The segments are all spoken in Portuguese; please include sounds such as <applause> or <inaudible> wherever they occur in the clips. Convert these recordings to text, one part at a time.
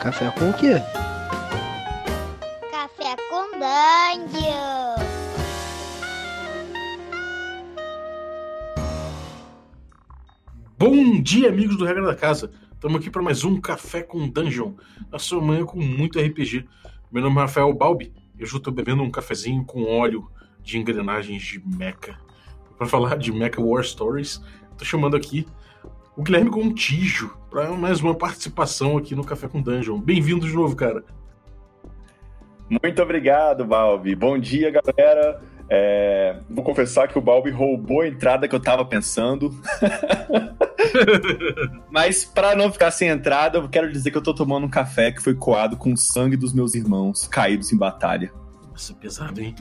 Café com o quê? Café com Dungeon. Bom dia, amigos do Regra da Casa. Estamos aqui para mais um Café com Dungeon, na sua manhã com muito RPG. Meu nome é Rafael Balbi e hoje eu estou bebendo um cafezinho com óleo de engrenagens de mecha. Para falar de Mecha War Stories, estou chamando aqui o Guilherme Gontijo para mais uma participação aqui no Café com Dungeon. Bem-vindo de novo, cara. Muito obrigado, Balbi. Bom dia, galera. É, vou confessar que o Balbi roubou a entrada que eu tava pensando. <laughs> Mas para não ficar sem entrada, eu quero dizer que eu tô tomando um café que foi coado com o sangue dos meus irmãos caídos em batalha. Nossa, pesado, hein?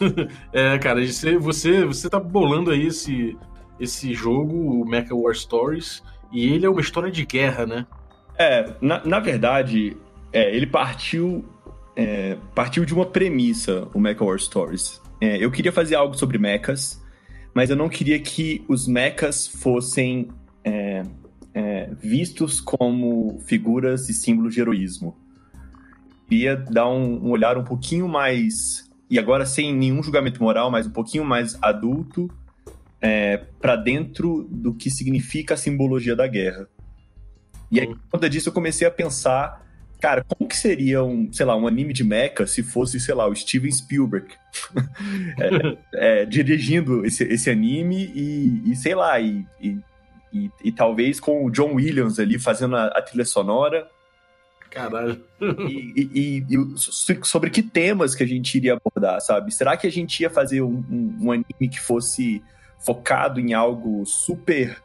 <laughs> é, cara, você, você, você tá bolando aí esse, esse jogo, o Mecha War Stories, e ele é uma história de guerra, né? É, na, na verdade, é, ele partiu, é, partiu de uma premissa, o Mecha War Stories. É, eu queria fazer algo sobre mechas, mas eu não queria que os mechas fossem é, é, vistos como figuras e símbolos de heroísmo. Queria dar um, um olhar um pouquinho mais, e agora sem nenhum julgamento moral, mas um pouquinho mais adulto é, para dentro do que significa a simbologia da guerra. E aí, por conta disso, eu comecei a pensar, cara, como que seria um, sei lá, um anime de mecha se fosse, sei lá, o Steven Spielberg <laughs> é, é, dirigindo esse, esse anime e, e sei lá, e, e, e, e, talvez com o John Williams ali fazendo a, a trilha sonora. Caralho. E, sobre que temas que a gente iria abordar, sabe? Será que a gente ia fazer um, um, um anime que fosse focado em algo super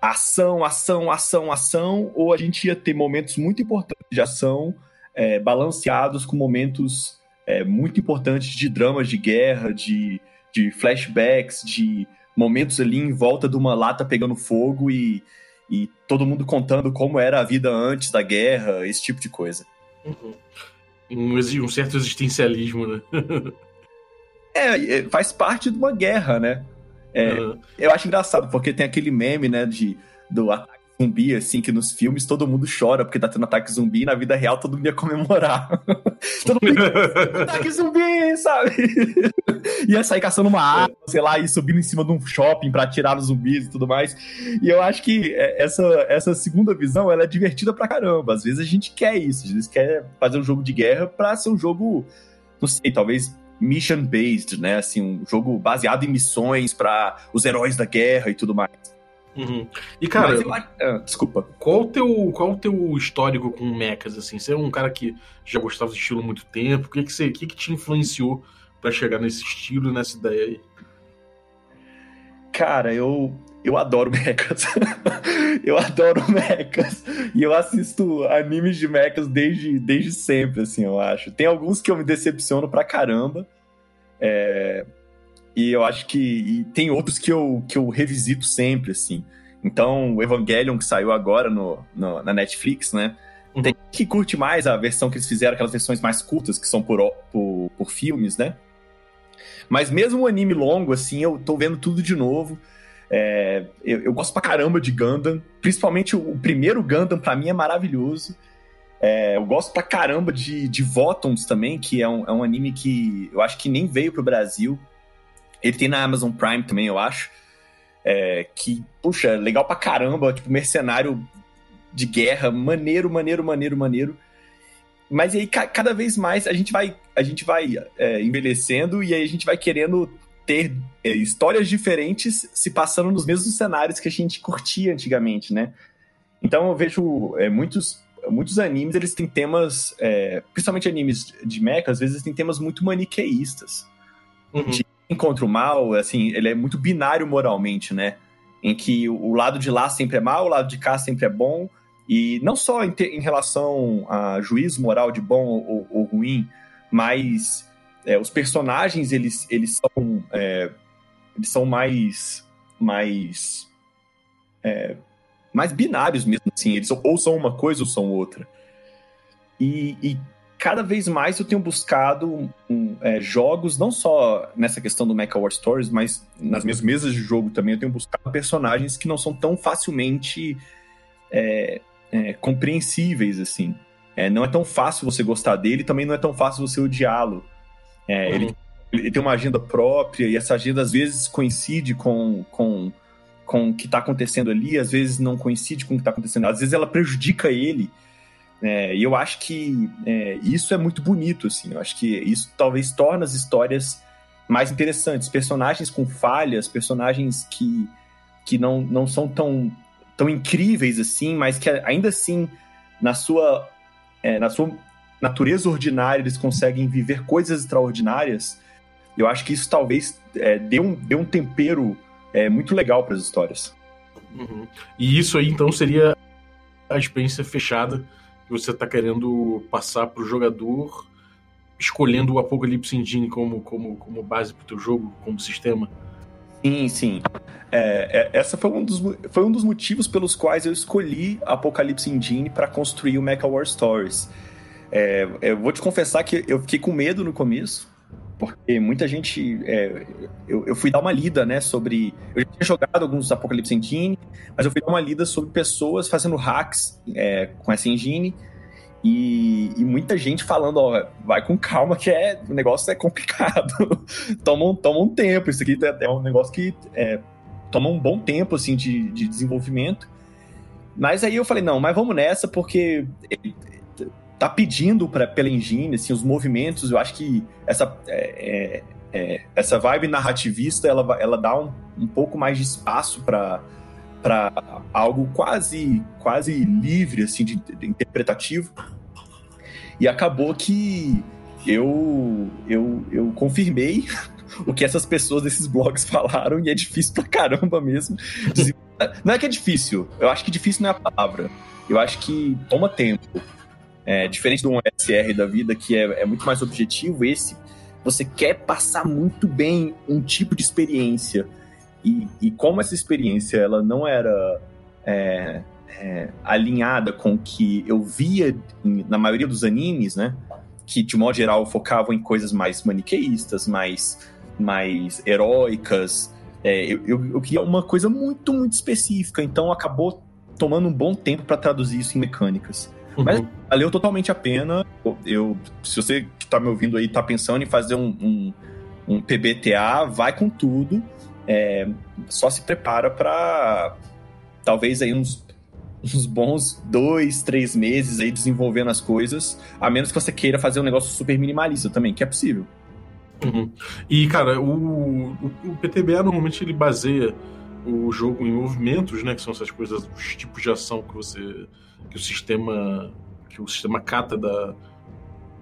ação, ação, ação, ação, ou a gente ia ter momentos muito importantes de ação, é, balanceados com momentos é, muito importantes de dramas de guerra, de, de flashbacks, de momentos ali em volta de uma lata pegando fogo e, e todo mundo contando como era a vida antes da guerra, esse tipo de coisa. Uhum. Um, um certo existencialismo, né? <laughs> é, faz parte de uma guerra, né? É, uhum. Eu acho engraçado, porque tem aquele meme, né, de, do ataque zumbi, assim, que nos filmes todo mundo chora porque tá tendo ataque zumbi e na vida real todo mundo ia comemorar. <laughs> todo mundo ia, ataque zumbi, sabe? <laughs> ia sair caçando uma arma, sei lá, e subindo em cima de um shopping para tirar os zumbis e tudo mais. E eu acho que é, essa, essa segunda visão, ela é divertida pra caramba. Às vezes a gente quer isso, às vezes quer fazer um jogo de guerra pra ser um jogo, não sei, talvez mission based, né? Assim, um jogo baseado em missões para os heróis da guerra e tudo mais. Uhum. E cara, eu... ah, desculpa. Qual o teu qual o teu histórico com mechas assim? Você é um cara que já gostava desse estilo há muito tempo? O que que você, que que te influenciou para chegar nesse estilo, nessa ideia aí? Cara, eu eu adoro mechas. <laughs> eu adoro mechas. E eu assisto animes de mechas desde, desde sempre, assim, eu acho. Tem alguns que eu me decepciono pra caramba. É... E eu acho que. E tem outros que eu, que eu revisito sempre, assim. Então, o Evangelion, que saiu agora no, no na Netflix, né? Uhum. Tem que curte mais a versão que eles fizeram, aquelas versões mais curtas, que são por, por, por filmes, né? Mas mesmo o anime longo, assim, eu tô vendo tudo de novo. É, eu, eu, gosto pra caramba de Gundam, principalmente o, o primeiro Gundam, pra mim é maravilhoso. É, eu gosto pra caramba de, de Votons também, que é um, é um anime que eu acho que nem veio pro Brasil. Ele tem na Amazon Prime também, eu acho. É, que, puxa, legal pra caramba, tipo, mercenário de guerra, maneiro, maneiro, maneiro, maneiro. Mas aí, ca cada vez mais, a gente vai, a gente vai é, envelhecendo e aí a gente vai querendo ter é, histórias diferentes se passando nos mesmos cenários que a gente curtia antigamente, né? Então eu vejo é, muitos, muitos animes, eles têm temas, é, principalmente animes de mecha, às vezes têm temas muito maniqueístas. Uhum. De contra o mal, assim, ele é muito binário moralmente, né? Em que o lado de lá sempre é mal, o lado de cá sempre é bom, e não só em, te, em relação a juízo moral de bom ou, ou ruim, mas é, os personagens eles, eles são é, eles são mais mais é, mais binários mesmo assim. Eles ou são uma coisa ou são outra. E, e cada vez mais eu tenho buscado um, é, jogos não só nessa questão do Mecha War Stories mas nas minhas mesas de jogo também eu tenho buscado personagens que não são tão facilmente é, é, compreensíveis assim. É, não é tão fácil você gostar dele, também não é tão fácil você odiá-lo. É, uhum. ele, ele, tem uma agenda própria e essa agenda às vezes coincide com, com, com o que está acontecendo ali, às vezes não coincide com o que está acontecendo, às vezes ela prejudica ele. É, e eu acho que é, isso é muito bonito, assim. Eu acho que isso talvez torne as histórias mais interessantes. Personagens com falhas, personagens que, que não, não são tão, tão incríveis assim, mas que ainda assim, na sua é, na sua natureza ordinária, eles conseguem viver coisas extraordinárias, eu acho que isso talvez é, dê, um, dê um tempero é, muito legal para as histórias. Uhum. E isso aí, então, seria a experiência fechada que você está querendo passar para o jogador, escolhendo o Apocalypse Engine como, como, como base para o teu jogo, como sistema? Sim, sim. É, é, essa foi um, dos, foi um dos motivos pelos quais eu escolhi Apocalypse Engine para construir o Mecha War Stories. É, eu vou te confessar que eu fiquei com medo no começo, porque muita gente. É, eu, eu, fui dar uma lida, né, sobre. Eu já tinha jogado alguns Apocalypse Engine, mas eu fui dar uma lida sobre pessoas fazendo hacks é, com essa engine e, e, muita gente falando, ó, vai com calma que é, o negócio é complicado. <laughs> toma, toma um tempo, isso aqui é, é um negócio que é, toma um bom tempo, assim, de, de desenvolvimento. Mas aí eu falei, não, mas vamos nessa, porque tá pedindo pra, pela engine, assim, os movimentos, eu acho que essa, é, é, é essa vibe narrativista, ela, ela dá um, um pouco mais de espaço para para algo quase quase livre assim de, de, interpretativo. E acabou que eu eu, eu confirmei <laughs> o que essas pessoas desses blogs falaram e é difícil pra caramba mesmo. Não é que é difícil eu acho que difícil não é a palavra. Eu acho que toma tempo é, diferente de um SR da vida que é, é muito mais objetivo esse você quer passar muito bem um tipo de experiência e, e como essa experiência ela não era é, é, alinhada com o que eu via em, na maioria dos animes, né? Que de modo geral focavam em coisas mais maniqueístas, mais, mais heróicas. É, eu, eu, eu queria uma coisa muito, muito específica, então acabou tomando um bom tempo para traduzir isso em mecânicas. Uhum. Mas valeu totalmente a pena. Eu, se você que tá me ouvindo aí tá pensando em fazer um, um, um PBTA, vai com tudo é, só se prepara para talvez aí uns, uns bons dois, três meses aí desenvolvendo as coisas, a menos que você queira fazer um negócio super minimalista também, que é possível. Uhum. E, cara, o, o, o, PTBA normalmente ele baseia o jogo em movimentos, né? Que são essas coisas, os tipos de ação que você. que o sistema. que o sistema cata da,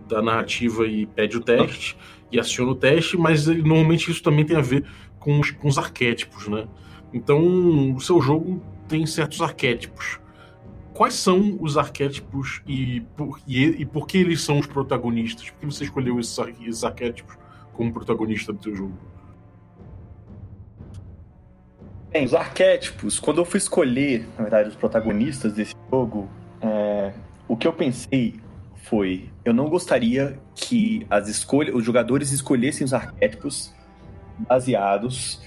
da narrativa e pede o teste e aciona o teste, mas normalmente isso também tem a ver com os, com os arquétipos, né? Então, o seu jogo tem certos arquétipos. Quais são os arquétipos e por, e, e por que eles são os protagonistas? Por que você escolheu esses, esses arquétipos como protagonista do seu jogo? Bem, os arquétipos, quando eu fui escolher, na verdade, os protagonistas desse jogo, é, o que eu pensei foi: eu não gostaria que as escolhas, os jogadores escolhessem os arquétipos baseados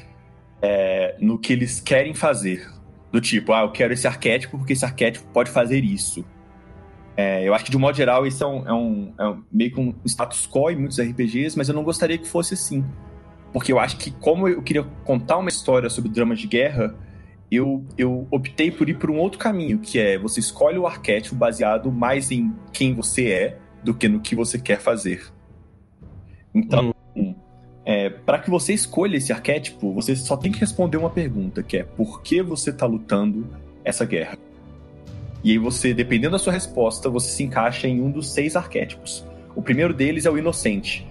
é, no que eles querem fazer. Do tipo, ah, eu quero esse arquétipo porque esse arquétipo pode fazer isso. É, eu acho que, de um modo geral, isso é, um, é, um, é um, meio que um status quo em muitos RPGs, mas eu não gostaria que fosse assim. Porque eu acho que, como eu queria contar uma história sobre dramas de guerra, eu, eu optei por ir por um outro caminho, que é você escolhe o arquétipo baseado mais em quem você é do que no que você quer fazer. Então, é, para que você escolha esse arquétipo, você só tem que responder uma pergunta, que é por que você está lutando essa guerra? E aí você, dependendo da sua resposta, você se encaixa em um dos seis arquétipos. O primeiro deles é o inocente,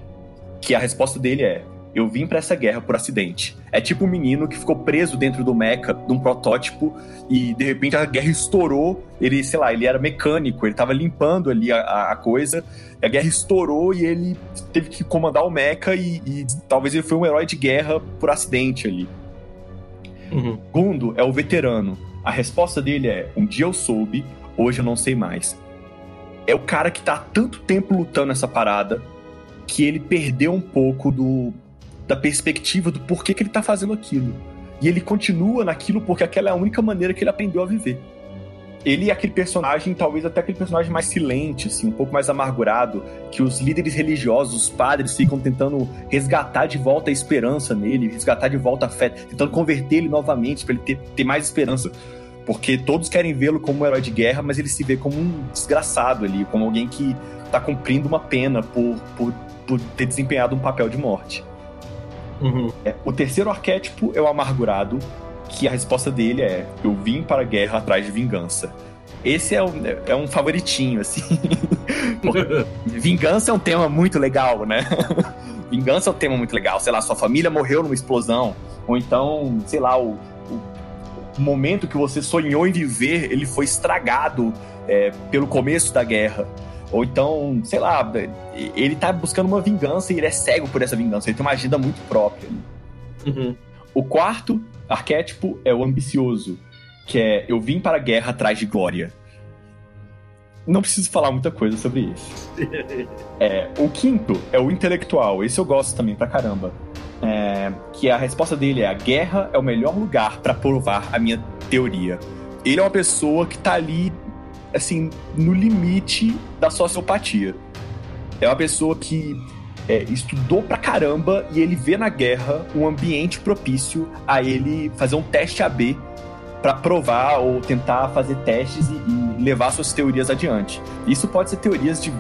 que a resposta dele é eu vim para essa guerra por acidente. É tipo um menino que ficou preso dentro do mecha, de um protótipo, e de repente a guerra estourou. Ele, sei lá, ele era mecânico, ele tava limpando ali a, a coisa, a guerra estourou e ele teve que comandar o mecha, e, e talvez ele foi um herói de guerra por acidente ali. Uhum. Segundo é o veterano. A resposta dele é: um dia eu soube, hoje eu não sei mais. É o cara que tá há tanto tempo lutando essa parada que ele perdeu um pouco do da perspectiva do porquê que ele tá fazendo aquilo. E ele continua naquilo porque aquela é a única maneira que ele aprendeu a viver. ele é aquele personagem, talvez até aquele personagem mais silente, assim, um pouco mais amargurado, que os líderes religiosos, os padres, ficam tentando resgatar de volta a esperança nele, resgatar de volta a fé, tentando converter ele novamente para ele ter, ter mais esperança. Porque todos querem vê-lo como um herói de guerra, mas ele se vê como um desgraçado ali, como alguém que tá cumprindo uma pena por, por, por ter desempenhado um papel de morte. Uhum. É, o terceiro arquétipo é o amargurado, que a resposta dele é: Eu vim para a guerra atrás de vingança. Esse é um, é um favoritinho, assim. <laughs> vingança é um tema muito legal, né? <laughs> vingança é um tema muito legal. Sei lá, sua família morreu numa explosão. Ou então, sei lá, o, o, o momento que você sonhou em viver, ele foi estragado é, pelo começo da guerra. Ou então, sei lá, ele tá buscando uma vingança e ele é cego por essa vingança. Ele tem uma agenda muito própria. Uhum. O quarto arquétipo é o ambicioso, que é eu vim para a guerra atrás de glória. Não preciso falar muita coisa sobre isso. <laughs> É, o quinto é o intelectual. Esse eu gosto também pra caramba. É, que a resposta dele é: a guerra é o melhor lugar para provar a minha teoria. Ele é uma pessoa que tá ali, assim, no limite da sociopatia. É uma pessoa que é, estudou pra caramba e ele vê na guerra um ambiente propício a ele fazer um teste AB para provar ou tentar fazer testes e, e, levar suas teorias adiante. Isso pode ser teorias de.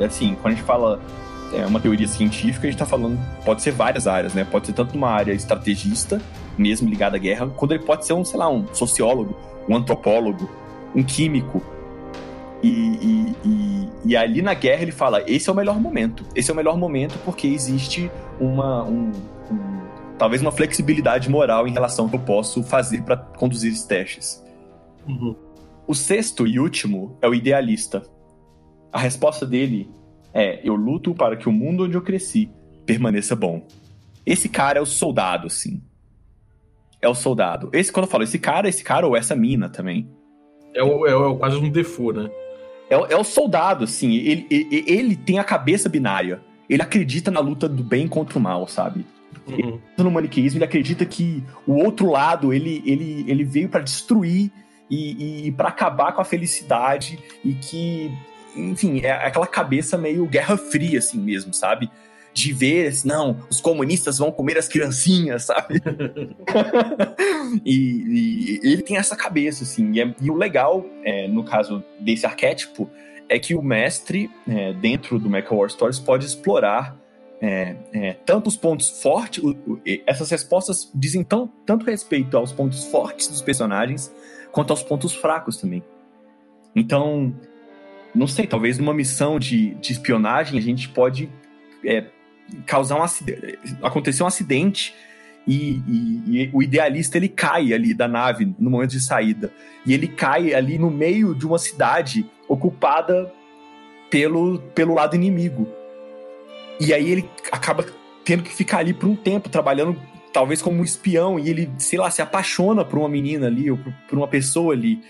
Assim, quando a gente fala é, uma teoria científica, a gente tá falando. Pode ser várias áreas, né? Pode ser tanto numa área estrategista, mesmo ligada à guerra, quando ele pode ser um, sei lá, um sociólogo, um antropólogo, um químico, e, e, e, e, ali na guerra ele fala: esse é o melhor momento. Esse é o melhor momento porque existe uma. Um, um, talvez uma flexibilidade moral em relação ao que eu posso fazer para conduzir esses testes. Uhum. O sexto e último é o idealista. A resposta dele é: eu luto para que o mundo onde eu cresci permaneça bom. Esse cara é o soldado, assim. É o soldado. Esse, quando eu falo esse cara, esse cara ou essa mina também. É, o, é, o, é quase um default, né? É, é o soldado, assim. Ele, ele, ele, tem a cabeça binária. Ele acredita na luta do bem contra o mal, sabe? Uhum. Ele, no maniqueísmo, ele acredita que o outro lado, ele, ele, ele veio para destruir e, e para acabar com a felicidade e que, enfim, é aquela cabeça meio guerra fria, assim mesmo, sabe? De ver, não, os comunistas vão comer as criancinhas, sabe? <laughs> e, e, ele tem essa cabeça, assim. E, é, e o legal, é, no caso desse arquétipo, é que o mestre, é, dentro do Mecha War Stories, pode explorar é, é, tanto os pontos fortes, o, o, essas respostas dizem tão, tanto respeito aos pontos fortes dos personagens, quanto aos pontos fracos também. Então, não sei, talvez numa missão de, de espionagem a gente pode é, causar um acidente, acontecer um acidente e, e, e, o idealista ele cai ali da nave no momento de saída. E ele cai ali no meio de uma cidade ocupada pelo, pelo lado inimigo. E aí ele acaba tendo que ficar ali por um tempo trabalhando talvez como um espião e ele sei lá se apaixona por uma menina ali ou por, por uma pessoa ali.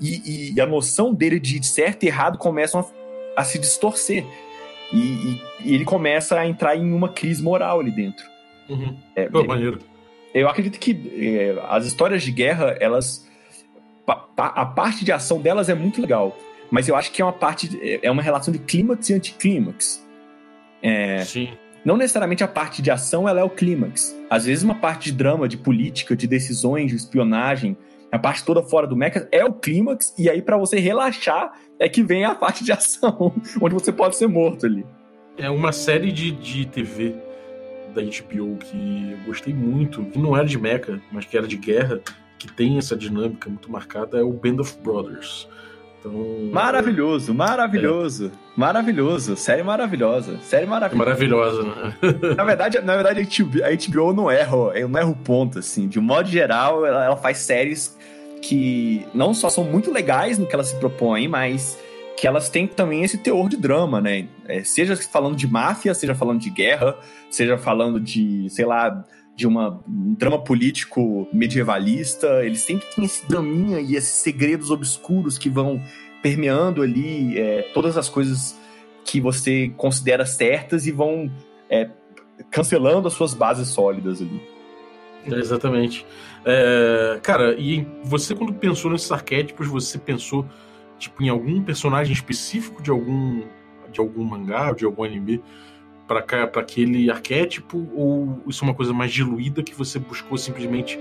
E, e, a noção dele de certo e errado começam a, a se distorcer e, e, e, ele começa a entrar em uma crise moral ali dentro. Uhum. É, Pô, maneiro. Eu acredito que é, as histórias de guerra, elas. A parte de ação delas é muito legal. Mas eu acho que é uma parte. É, é uma relação de clímax e anticlímax. É, Sim. Não necessariamente a parte de ação ela é o clímax. Às vezes uma parte de drama, de política, de decisões, de espionagem, a parte toda fora do mecha é o clímax, e aí para você relaxar é que vem a <laughs> parte de ação, onde você pode ser morto ali. É uma série de, de TV da HBO que eu gostei muito, que não era de mecha, mas que era de guerra, que tem essa dinâmica muito marcada, é o Band of Brothers. Então, maravilhoso, maravilhoso, é. maravilhoso, série maravilhosa, série maravilhosa. Maravilhosa, né? <laughs> na verdade, na verdade a HBO não erra, não erra o ponto, assim. De um modo geral, ela, ela faz séries que não só são muito legais no que elas se propõem, mas que elas têm também esse teor de drama, né? É, seja falando de máfia, seja falando de guerra, seja falando de, sei lá, de uma, um drama político medievalista. Eles sempre têm esse draminha e esses segredos obscuros que vão permeando ali é, todas as coisas que você considera certas e vão é, cancelando as suas bases sólidas ali. exatamente. É, cara, e você quando pensou nesses arquétipos, você pensou tipo em algum personagem específico de algum de algum mangá, de algum anime para para aquele arquétipo ou isso é uma coisa mais diluída que você buscou simplesmente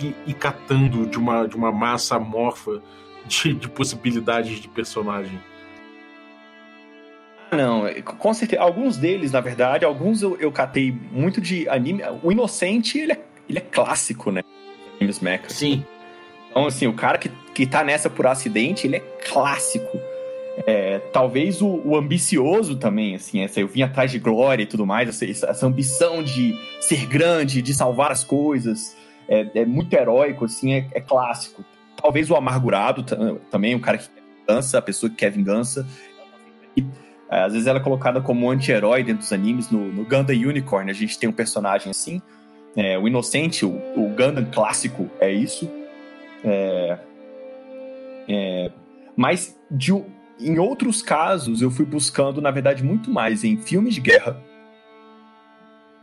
ir, ir catando de uma de uma massa amorfa de, de possibilidades de personagem? Não, é, com certeza. Alguns deles, na verdade, alguns eu, eu catei muito de anime. O Inocente, ele é, ele é clássico, né? Animes Mecha. Sim. Então, assim, o cara que, que tá nessa por acidente, ele é clássico. É, talvez o, o, ambicioso também, assim, essa, eu vim atrás de glória e tudo mais, essa, essa ambição de ser grande, de salvar as coisas, é, é muito heróico, assim, é, é, clássico. Talvez o amargurado também, o cara que quer vingança, a pessoa que quer vingança. É, às vezes ela é colocada como anti-herói dentro dos animes. No, no Gundam Unicorn, a gente tem um personagem assim. É, o Inocente, o, o Gundam clássico, é isso. É, é, mas de, em outros casos, eu fui buscando, na verdade, muito mais em filmes de guerra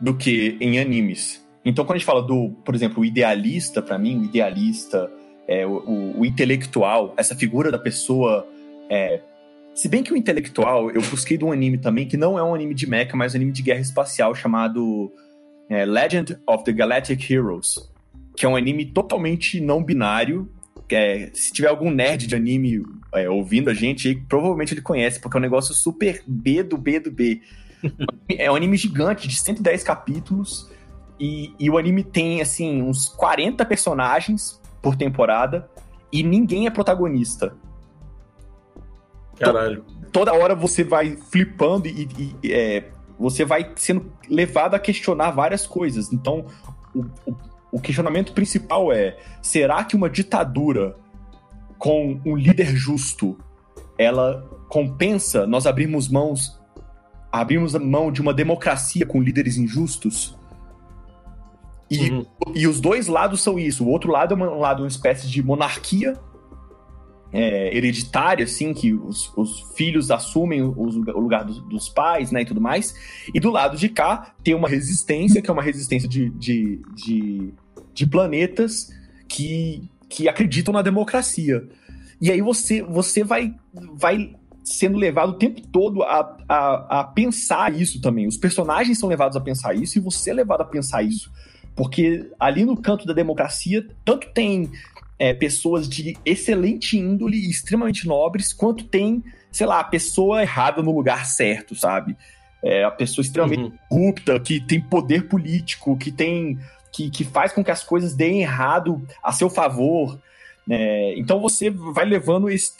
do que em animes. Então, quando a gente fala do, por exemplo, o idealista, para mim, o idealista, é, o, o, o, intelectual, essa figura da pessoa é, se bem que o intelectual, eu busquei de um anime também, que não é um anime de mecha, mas um anime de guerra espacial chamado é, Legend of the Galactic Heroes, que é um anime totalmente não binário. É, se tiver algum nerd de anime é, ouvindo a gente, provavelmente ele conhece, porque é um negócio super B do B do B. é um anime gigante, de 110 capítulos, e, e o anime tem, assim, uns 40 personagens por temporada, e ninguém é protagonista. Caralho. Toda hora você vai flipando e, e é, você vai sendo levado a questionar várias coisas. Então, o, o, o questionamento principal é: será que uma ditadura com um líder justo ela compensa nós abrirmos mãos abrimos mão de uma democracia com líderes injustos? E, uhum. e os dois lados são isso. O outro lado é um lado uma espécie de monarquia é, hereditária, assim, que os, os filhos assumem o, o lugar dos, dos, pais, né, e tudo mais. E do lado de cá tem uma resistência, que é uma resistência de, de, de, de planetas que, que acreditam na democracia. E aí você, você vai, vai sendo levado o tempo todo a, a, a pensar isso também. Os personagens são levados a pensar isso e você é levado a pensar isso. Porque ali no canto da democracia, tanto tem é, pessoas de excelente índole e extremamente nobres, quanto tem, sei lá, a pessoa errada no lugar certo, sabe? É, a pessoa extremamente uhum. corrupta, que tem poder político, que tem. Que, que faz com que as coisas deem errado a seu favor. É, então você vai levando esse,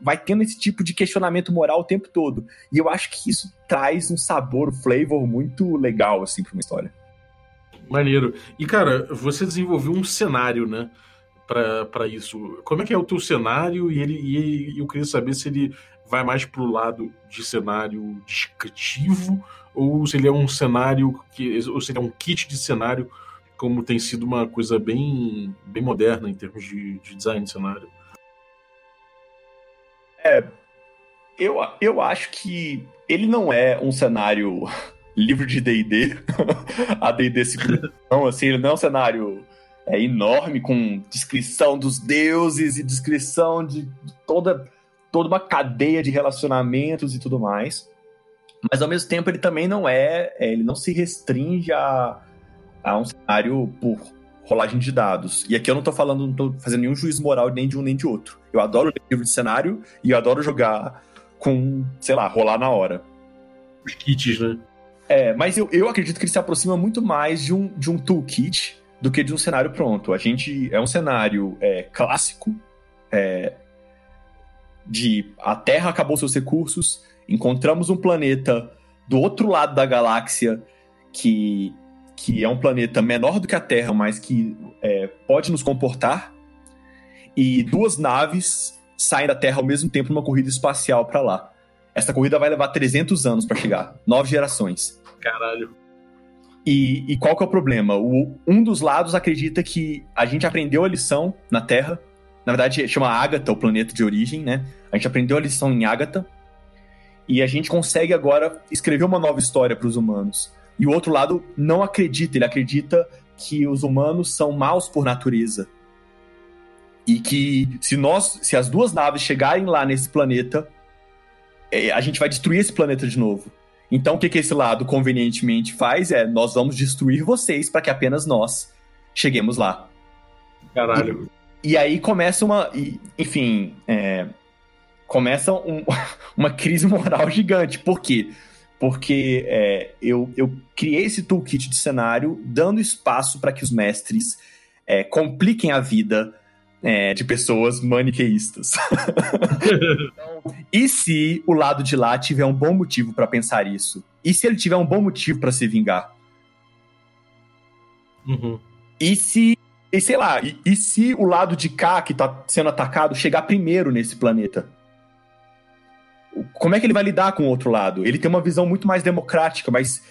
vai tendo esse tipo de questionamento moral o tempo todo. E eu acho que isso traz um sabor, um flavor muito legal, assim, pra uma história. Maneiro. E, cara, você desenvolveu um cenário, né? para isso. Como é que é o teu cenário? E, ele, e eu queria saber se ele vai mais pro lado de cenário descritivo ou se ele é um cenário que ou se ele é um kit de cenário como tem sido uma coisa bem bem moderna em termos de, de design de cenário. É, eu, eu acho que ele não é um cenário <laughs> livro de D&D, <laughs> a D&D não, <laughs> assim, ele não é um cenário é enorme, com descrição dos deuses e descrição de toda, toda uma cadeia de relacionamentos e tudo mais. Mas ao mesmo tempo ele também não é, é ele não se restringe a, a um cenário por rolagem de dados. E aqui eu não tô falando, não tô fazendo nenhum juízo moral nem de um nem de outro. Eu adoro ler livro de cenário e eu adoro jogar com, sei lá, rolar na hora. Os kits, né? É, mas eu, eu acredito que ele se aproxima muito mais de um, de um toolkit do que de um cenário pronto. A gente é um cenário é, clássico é, de a Terra acabou seus recursos, encontramos um planeta do outro lado da galáxia que, que é um planeta menor do que a Terra, mas que é, pode nos comportar, e duas naves saem da Terra ao mesmo tempo numa corrida espacial para lá. Essa corrida vai levar 300 anos para chegar, nove gerações. Caralho. E, e, qual que é o problema? O, um dos lados acredita que a gente aprendeu a lição na Terra. Na verdade, chama Ágata, o planeta de origem, né? A gente aprendeu a lição em Ágata. E a gente consegue agora escrever uma nova história para os humanos. E o outro lado não acredita, ele acredita que os humanos são maus por natureza. E que se nós, se as duas naves chegarem lá nesse planeta, é, a gente vai destruir esse planeta de novo. Então o que, que esse lado convenientemente faz é nós vamos destruir vocês para que apenas nós cheguemos lá. Caralho. E, e aí começa uma. e, enfim, é, começa um- <laughs> uma crise moral gigante. Por quê? Porque é, eu, eu criei esse toolkit de cenário dando espaço para que os mestres é, compliquem a vida é, de pessoas maniqueístas. <laughs> E se o lado de lá tiver um bom motivo pra pensar isso? E se ele tiver um bom motivo pra se vingar? Uhum. E se, e sei lá, e, e se o lado de cá que tá sendo atacado chegar primeiro nesse planeta? Como é que ele vai lidar com o outro lado? Ele tem uma visão muito mais democrática, mas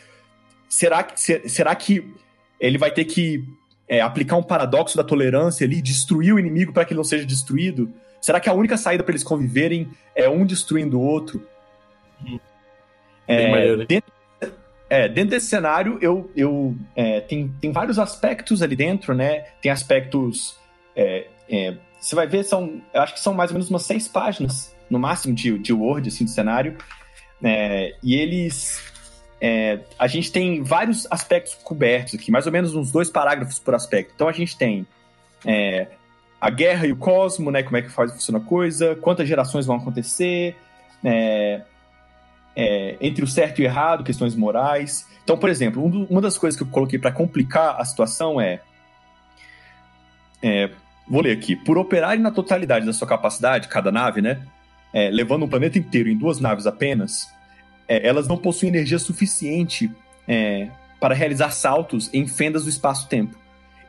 será que, se- será que ele vai ter que é, aplicar um paradoxo da tolerância ali, destruir o inimigo para que ele não seja destruído? Será que a única saída para eles conviverem é um destruindo o outro? É, maneiro, dentro, é, dentro desse cenário, eu, eu é, tem, tem vários aspectos ali dentro, né? Tem aspectos. é, é, você vai ver, são, eu acho que são mais ou menos umas seis páginas, no máximo, de, de Word, assim, de cenário. É, e eles. é, a gente tem vários aspectos cobertos aqui, mais ou menos uns dois parágrafos por aspecto. Então a gente tem é, a guerra e o cosmo, né? Como é que faz funciona a coisa, quantas gerações vão acontecer, é, é, entre o certo e o errado, questões morais. Então, por exemplo, um uma das coisas que eu coloquei para complicar a situação é, é, Vou ler aqui. Por operarem na totalidade da sua capacidade, cada nave, né? É, levando um planeta inteiro em duas naves apenas, é, elas não possuem energia suficiente é, para realizar saltos em fendas do espaço-tempo.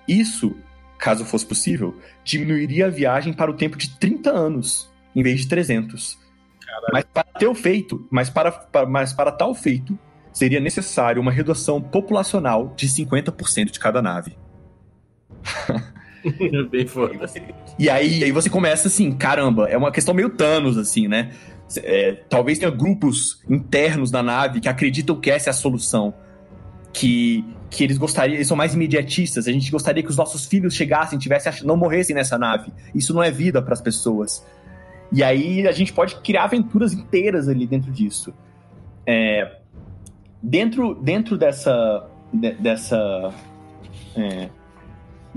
Isso, caso fosse possível, diminuiria a viagem para o tempo de 30 anos, em vez de 300. Mas para ter o feito, mas para, para- mas para tal feito, seria necessário uma redução populacional de 50% de cada nave. <laughs> <laughs> Bem E, foda. você- e aí, aí você começa assim, caramba, é uma questão meio Thanos, assim, né? É, talvez tenha grupos internos da nave que acreditam que essa é a solução. Que, que eles gostariam, eles são mais imediatistas. A gente gostaria que os nossos filhos chegassem, tivessem, não morressem nessa nave. Isso não é vida para as pessoas. E aí a gente pode criar aventuras inteiras ali dentro disso. É, dentro, dentro dessa, de- dessa é,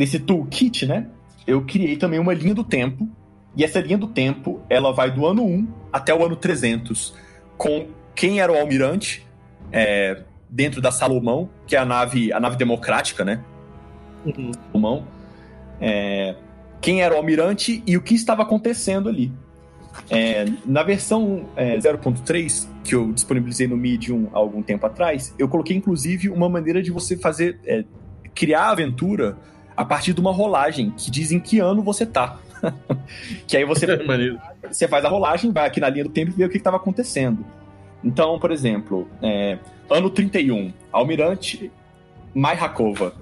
desse toolkit, né? Eu criei também uma linha do tempo. E essa linha do tempo, ela vai do ano 1 até o ano 300, com quem era o almirante é, dentro da Salomão, que é a nave, a nave democrática, né? Uhum. Salomão. É, quem era o almirante e o que estava acontecendo ali. É, na versão é, 0.3, que eu disponibilizei no Medium há algum tempo atrás, eu coloquei inclusive uma maneira de você fazer é, criar a aventura a partir de uma rolagem que diz em que ano você tá. <laughs> que aí você, <laughs> você faz a rolagem, vai aqui na linha do tempo e vê o que estava acontecendo. Então, por exemplo, é, ano 31, Almirante Maihakova.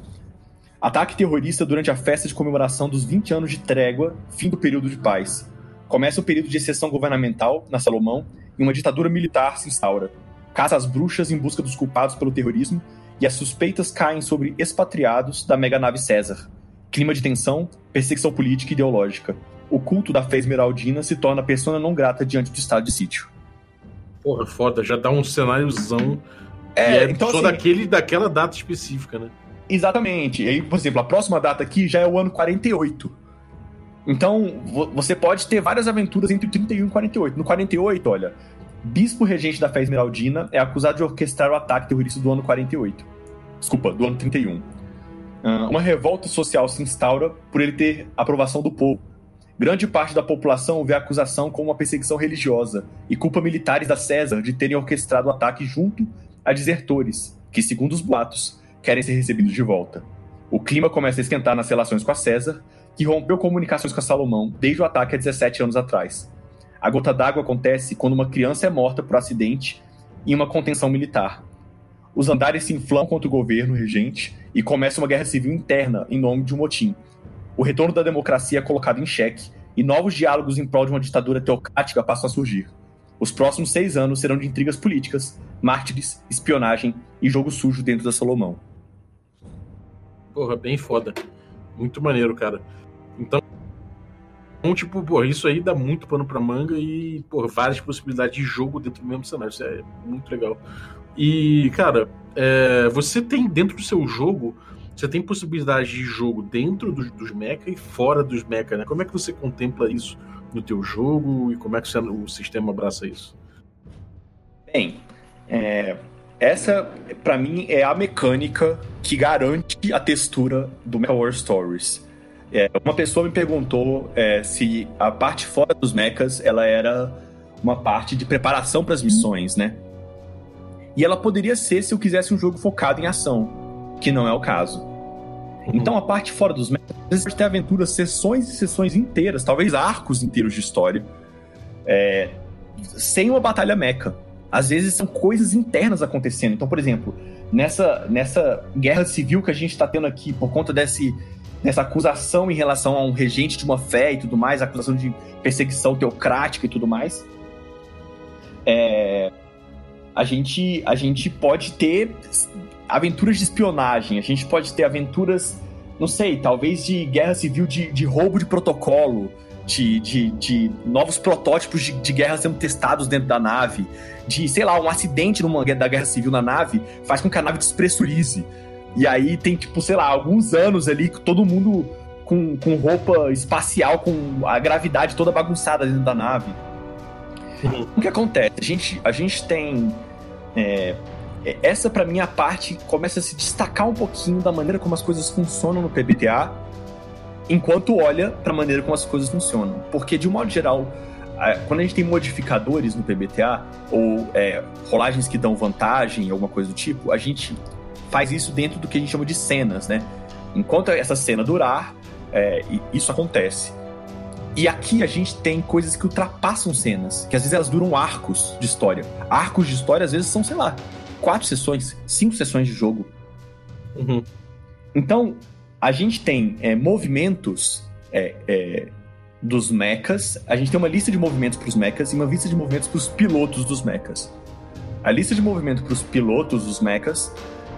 Ataque terrorista durante a festa de comemoração dos 20 anos de trégua, fim do período de paz. Começa o período de exceção governamental na Salomão e uma ditadura militar se instaura. Caça as bruxas em busca dos culpados pelo terrorismo e as suspeitas caem sobre expatriados da meganave César. Clima de tensão, perseguição política e ideológica. O culto da fé esmeraldina se torna persona não grata diante do estado de sítio. Porra, foda. Já dá um cenáriozão. É, é então só assim, daquele, daquela data específica, né? Exatamente. E aí, por exemplo, a próxima data aqui já é o ano 48. Então, vo- você pode ter várias aventuras entre o 31 e 48. No 48, olha, Bispo Regente da Fé Esmeraldina é acusado de orquestrar o ataque terrorista do ano 48. Desculpa, do ano 31. Ah, uma revolta social se instaura por ele ter aprovação do povo. Grande parte da população vê a acusação como uma perseguição religiosa e culpa militares da César de terem orquestrado o ataque junto a desertores, que, segundo os boatos, querem ser recebidos de volta. O clima começa a esquentar nas relações com a César, que rompeu comunicações com a Salomão desde o ataque há 17 anos atrás. A gota d'água acontece quando uma criança é morta por acidente em uma contenção militar. Os andares se inflamam contra o governo regente e começa uma guerra civil interna em nome de um motim. O retorno da democracia é colocado em xeque e novos diálogos em prol de uma ditadura teocrática passam a surgir. Os próximos seis anos serão de intrigas políticas, mártires, espionagem e jogo sujo dentro da Salomão. Porra, bem foda. Muito maneiro, cara. Então, então, tipo, porra, isso aí dá muito pano pra manga e, porra, várias possibilidades de jogo dentro do mesmo cenário. Isso é muito legal. E, cara, é, você tem dentro do seu jogo, você tem possibilidade de jogo dentro dos, dos mecha e fora dos mecha, né? Como é que você contempla isso no teu jogo e como é que você, o sistema abraça isso? Bem, é, essa, para mim, é a mecânica que garante a textura do Mecha War Stories. É, uma pessoa me perguntou é, se a parte fora dos mechas ela era uma parte de preparação para as missões, né? E ela poderia ser se eu quisesse um jogo focado em ação, que não é o caso. Uhum. Então a parte fora dos mechas, às vezes pode ter aventuras, sessões e sessões inteiras, talvez arcos inteiros de história, é, sem uma batalha mecha. Às vezes são coisas internas acontecendo. Então, por exemplo, nessa, nessa guerra civil que a gente está tendo aqui por conta desse nessa acusação em relação a um regente de uma fé e tudo mais, acusação de perseguição teocrática e tudo mais. É, a, gente, a gente pode ter aventuras de espionagem, a gente pode ter aventuras, não sei, talvez de guerra civil, de, de roubo de protocolo, de, de, de novos protótipos de, de, guerra sendo testados dentro da nave, de, sei lá, um acidente numa, da guerra civil na nave faz com que a nave despressurize. E aí tem, tipo, sei lá, alguns anos ali que todo mundo com, com roupa espacial, com a gravidade toda bagunçada dentro da nave. Uhum. O que acontece? A gente, a gente tem. É, é essa, para mim, a parte começa a se destacar um pouquinho da maneira como as coisas funcionam no PBTA, enquanto olha para a maneira como as coisas funcionam. Porque, de um modo geral, quando a gente tem modificadores no PBTA, ou é, rolagens que dão vantagem, alguma coisa do tipo, a gente faz isso dentro do que a gente chama de cenas, né? Enquanto essa cena durar, é, isso acontece. E aqui a gente tem coisas que ultrapassam cenas, que às vezes elas duram arcos de história. Arcos de história às vezes são, sei lá, quatro sessões, cinco sessões de jogo. Uhum. Então, a gente tem é, movimentos é, é, dos mechas, a gente tem uma lista de movimentos para os mechas e uma lista de movimentos para os pilotos dos mechas. A lista de movimento para os pilotos dos mechas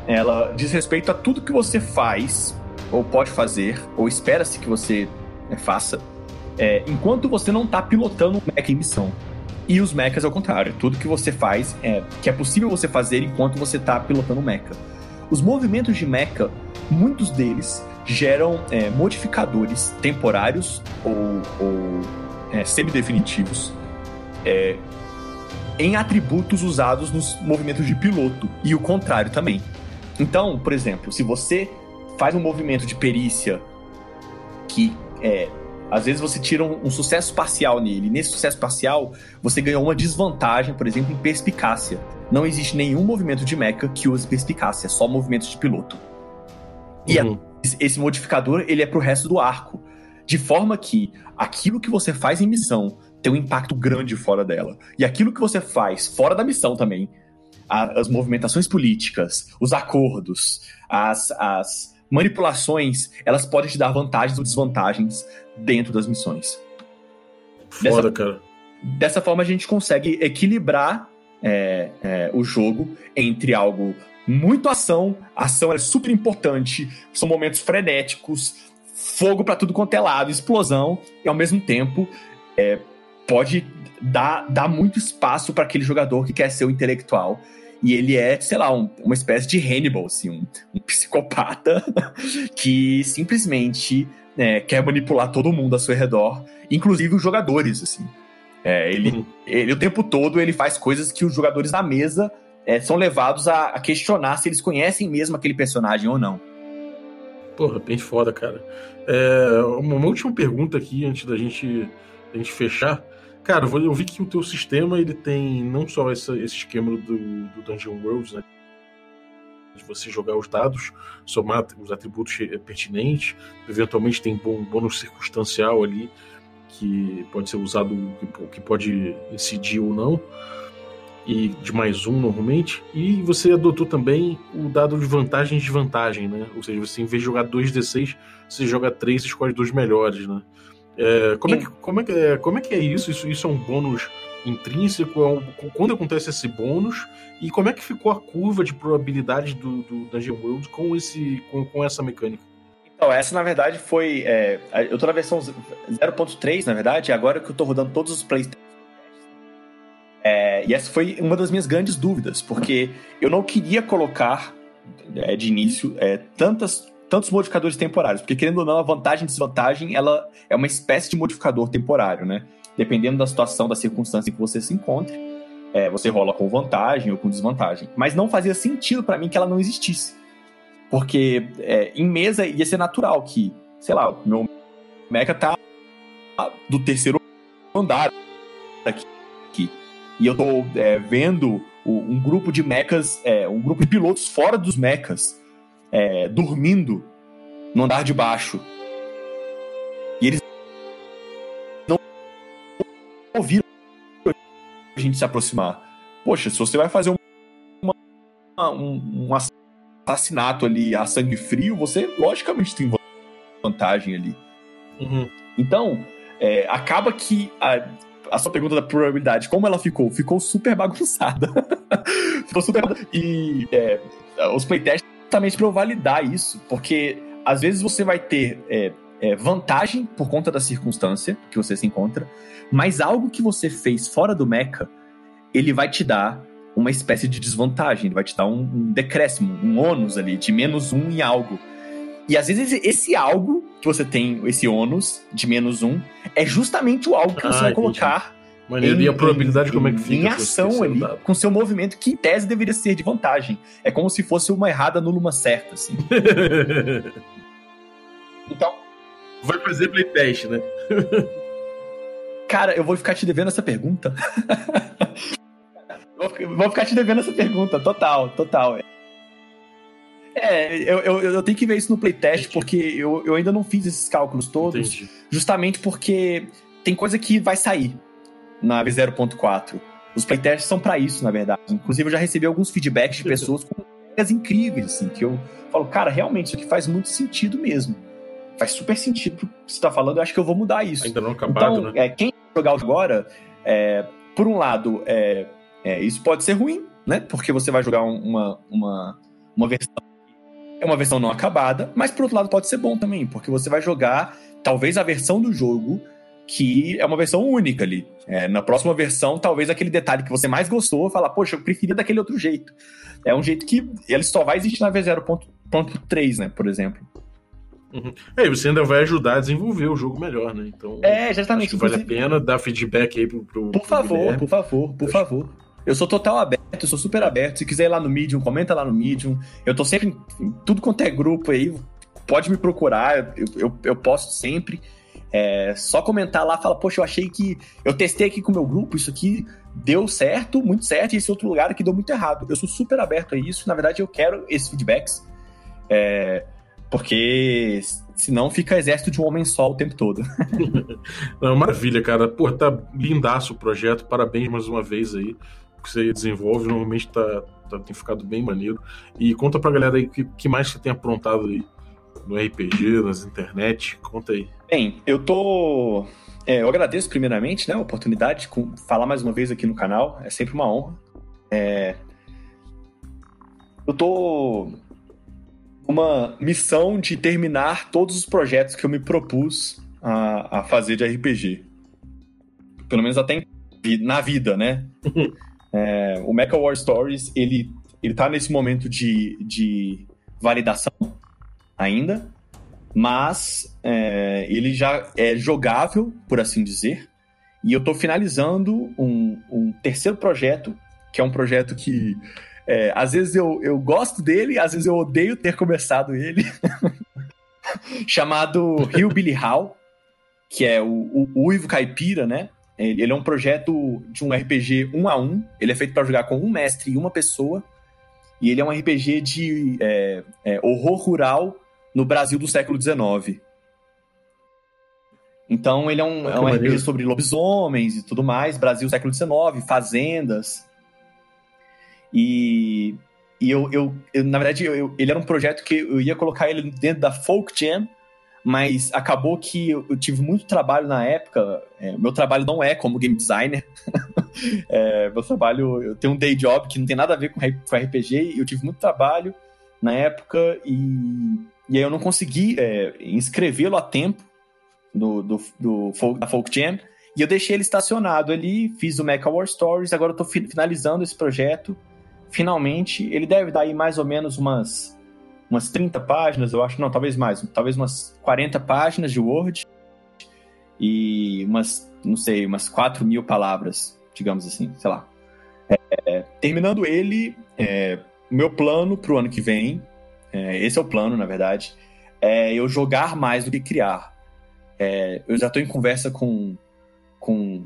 ela diz respeito a tudo que você faz, ou pode fazer, ou espera-se que você né, faça, é, enquanto você não está pilotando um mecha em missão. E os mechas é o contrário, tudo que você faz é que é possível você fazer enquanto você está pilotando um mecha. Os movimentos de mecha, muitos deles geram é, modificadores temporários ou, ou é, semidefinitivos é, em atributos usados nos movimentos de piloto, e o contrário também. Então, por exemplo, se você faz um movimento de perícia que é, às vezes você tira um, um, sucesso parcial nele. Nesse sucesso parcial, você ganhou uma desvantagem, por exemplo, em perspicácia. Não existe nenhum movimento de mecha que use perspicácia, só movimentos de piloto. E uhum. a, esse modificador, ele é pro resto do arco. De forma que aquilo que você faz em missão tem um impacto grande fora dela. E aquilo que você faz fora da missão também a, as movimentações políticas, os acordos, as, as manipulações, elas podem te dar vantagens ou desvantagens dentro das missões. Foda, dessa, cara. Dessa forma, a gente consegue equilibrar é, é, o jogo entre algo muito ação, ação é super importante, são momentos frenéticos, fogo para tudo quanto é lado, explosão, e ao mesmo tempo é, pode dar, dar muito espaço para aquele jogador que quer ser o intelectual e ele é, sei lá, um, uma espécie de Hannibal, assim, um, um <laughs> psicopata que simplesmente é, quer manipular todo mundo ao seu redor, inclusive os jogadores, assim. É, ele, uhum. ele, o tempo todo, ele faz coisas que os jogadores da mesa é, são levados a, a, questionar se eles conhecem mesmo aquele personagem ou não. Porra, bem foda, cara. É, uma, uma última pergunta aqui, antes da gente, da gente fechar. Cara, eu vi que o teu sistema ele tem não só essa, esse esquema do, do Dungeon Worlds, né? De você jogar os dados, somar os atributos pertinentes, eventualmente tem um bônus circunstancial ali que pode ser usado, que pode incidir ou não, e de mais um normalmente. E você adotou também o dado de vantagem e desvantagem, né? Ou seja, você em vez de jogar 2d6, você joga 3 e escolhe dois melhores, né? É, como, é que, como, é que, é, como é que é isso? Isso, isso é um bônus intrínseco? É um, quando acontece esse bônus? E como é que ficou a curva de probabilidade do, do Dungeon World com, esse, com, com essa mecânica? Então, essa na verdade foi. É, eu tô na versão 0.3, na verdade, agora que eu tô rodando todos os playstations. É, e essa foi uma das minhas grandes dúvidas, porque eu não queria colocar é, de início é, tantas, tantos modificadores temporários, porque querendo ou não, a vantagem e desvantagem ela é uma espécie de modificador temporário, né? Dependendo da situação, da circunstância em que você se encontre, é, você rola com vantagem ou com desvantagem. Mas não fazia sentido para mim que ela não existisse. Porque é, em mesa ia ser natural que, sei lá, o meu mecha tá do terceiro andar aqui. aqui e eu tô é, vendo um grupo de mechas, é, um grupo de pilotos fora dos mechas, é, dormindo no andar de baixo. E eles não ouviram a gente se aproximar. Poxa, se você vai fazer uma, um, um assassinato ali a sangue frio, você logicamente tem vantagem ali. Uhum. Então, é, acaba que a, a sua pergunta da probabilidade, como ela ficou? Ficou super bagunçada. <laughs> ficou super. E é, os playtests justamente para eu validar isso, porque às vezes você vai ter é, é, vantagem por conta da circunstância que você se encontra, mas algo que você fez fora do mecha, ele vai te dar uma espécie de desvantagem, ele vai te dar um, um decréscimo, um ônus ali, de menos um em algo. E às vezes esse algo que você tem, esse ônus de menos um, é justamente o algo que ah, você vai colocar. Maneiro. Em, e a probabilidade em, como é que fica? Em ação ali, com seu movimento, que em tese deveria ser de vantagem. É como se fosse uma errada nula uma certa, assim. <laughs> então. Vai fazer playtest, né? Cara, eu vou ficar te devendo essa pergunta. <laughs> Vou ficar te devendo essa pergunta, total, total. É, eu, eu, eu tenho que ver isso no playtest, Entendi. porque eu, eu ainda não fiz esses cálculos todos, Entendi. justamente porque tem coisa que vai sair na V0.4. Os playtests são para isso, na verdade. Inclusive, eu já recebi alguns feedbacks de pessoas com ideias incríveis, assim, que eu falo, cara, realmente, isso aqui faz muito sentido mesmo. Faz super sentido o que você está falando, eu acho que eu vou mudar isso. Ainda não acabado, então, né? É, quem jogar agora, é, por um lado, é, é, isso pode ser ruim, né? Porque você vai jogar uma, uma, uma versão. É uma versão não acabada, mas por outro lado pode ser bom também, porque você vai jogar talvez a versão do jogo que é uma versão única ali. É, na próxima versão, talvez aquele detalhe que você mais gostou, falar, poxa, eu preferia daquele outro jeito. É um jeito que ele só vai existir na V0.3, né, por exemplo. Uhum. É, e você ainda vai ajudar a desenvolver o jogo melhor, né? Então, é, exatamente. vale a pena dar feedback aí pro, pro Por favor, pro por favor, por favor. Eu sou total aberto, eu sou super aberto. Se quiser ir lá no Medium, comenta lá no Medium. Eu tô sempre em tudo quanto é grupo aí. Pode me procurar, eu, eu, eu posto sempre. É só comentar lá, fala, poxa, eu achei que. Eu testei aqui com o meu grupo, isso aqui deu certo, muito certo, e esse outro lugar aqui deu muito errado. Eu sou super aberto a isso, na verdade eu quero esses feedbacks. É, porque senão fica exército de um homem só o tempo todo. <laughs> Não, maravilha, cara. Pô, tá lindaço o projeto. Parabéns mais uma vez aí que você desenvolve, normalmente tá, tá, tem ficado bem maneiro. E conta pra galera aí o que, que mais você tem aprontado aí no RPG, nas internet, conta aí. Bem, eu tô. É, eu agradeço primeiramente né, a oportunidade de falar mais uma vez aqui no canal, é sempre uma honra. É... Eu tô uma missão de terminar todos os projetos que eu me propus a, a fazer de RPG. Pelo menos até na vida, né? <laughs> É, o Mecha War Stories, ele, ele tá nesse momento de, de validação ainda, mas é, ele já é jogável, por assim dizer, e eu tô finalizando um, um terceiro projeto, que é um projeto que é, às vezes eu, eu gosto dele, às vezes eu odeio ter começado ele, <laughs> chamado Rio Billy Hall, que é o, o, o Uivo Caipira, né? Ele é um projeto de um RPG um a um. Ele é feito para jogar com um mestre e uma pessoa. E ele é um RPG de é, é, horror rural no Brasil do século XIX. Então ele é um, é um RPG sobre lobisomens e tudo mais, Brasil século XIX, fazendas. E, e eu, eu, eu na verdade, eu, ele era um projeto que eu ia colocar ele dentro da Folk Jam, mas acabou que eu, eu tive muito trabalho na época. É, meu trabalho não é como game designer. <laughs> é, meu trabalho, eu tenho um day job que não tem nada a ver com, com RPG, e eu tive muito trabalho na época e, e aí eu não consegui é, inscrevê-lo a tempo do, do, do, da Folk Jam. E eu deixei ele estacionado ali, fiz o Mecha War Stories, agora eu tô finalizando esse projeto. Finalmente, ele deve dar aí mais ou menos umas, umas 30 páginas, eu acho, não, talvez mais, talvez umas 40 páginas de Word e umas, não sei, umas 4 mil palavras, digamos assim, sei lá. É, terminando ele, é, meu plano pro ano que vem, é, esse é o plano, na verdade, é eu jogar mais do que criar. É, eu já estou em conversa com com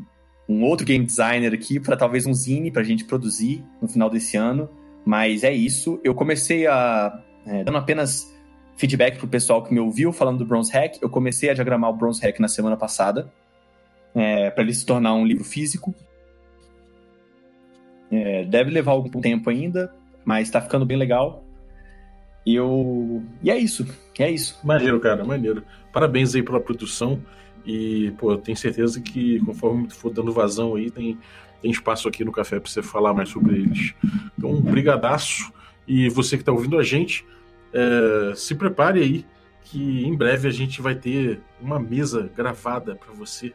um outro game designer aqui para talvez um zine para a gente produzir no final desse ano. Mas é isso. Eu comecei a. É, dando apenas feedback pro pessoal que me ouviu falando do Bronze Hack. Eu comecei a diagramar o Bronze Hack na semana passada. É, para ele se tornar um livro físico. É, deve levar algum tempo ainda, mas está ficando bem legal. E eu. E é isso. É isso. Maneiro, cara, maneiro. Parabéns aí pela produção. E, pô, eu tenho certeza que conforme for dando vazão aí, tem, tem espaço aqui no café para você falar mais sobre eles. Então, brigadaço. E você que está ouvindo a gente, é, se prepare aí, que em breve a gente vai ter uma mesa gravada para você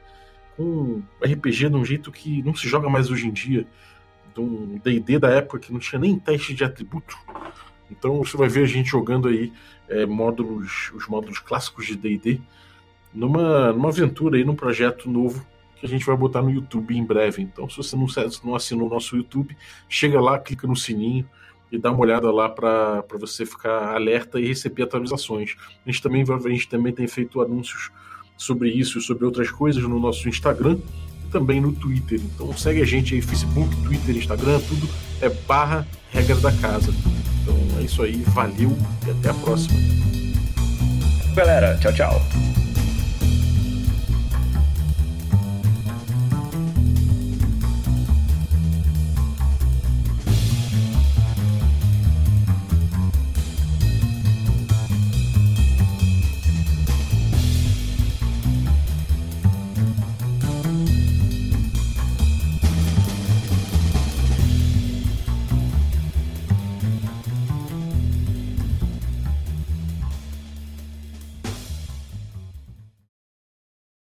com RPG de um jeito que não se joga mais hoje em dia. De um DD da época que não tinha nem teste de atributo. Então você vai ver a gente jogando aí é, módulos, os módulos clássicos de DD numa, numa aventura aí, num projeto novo que a gente vai botar no YouTube em breve. Então, se você não, não assinou o nosso YouTube, chega lá, clica no sininho e dá uma olhada lá para você ficar alerta e receber atualizações. A gente também, a gente também tem feito anúncios sobre isso e sobre outras coisas no nosso Instagram também no Twitter. Então segue a gente aí, Facebook, Twitter, Instagram, tudo é barra regra da casa. Então é isso aí, valeu e até a próxima. Galera, tchau, tchau.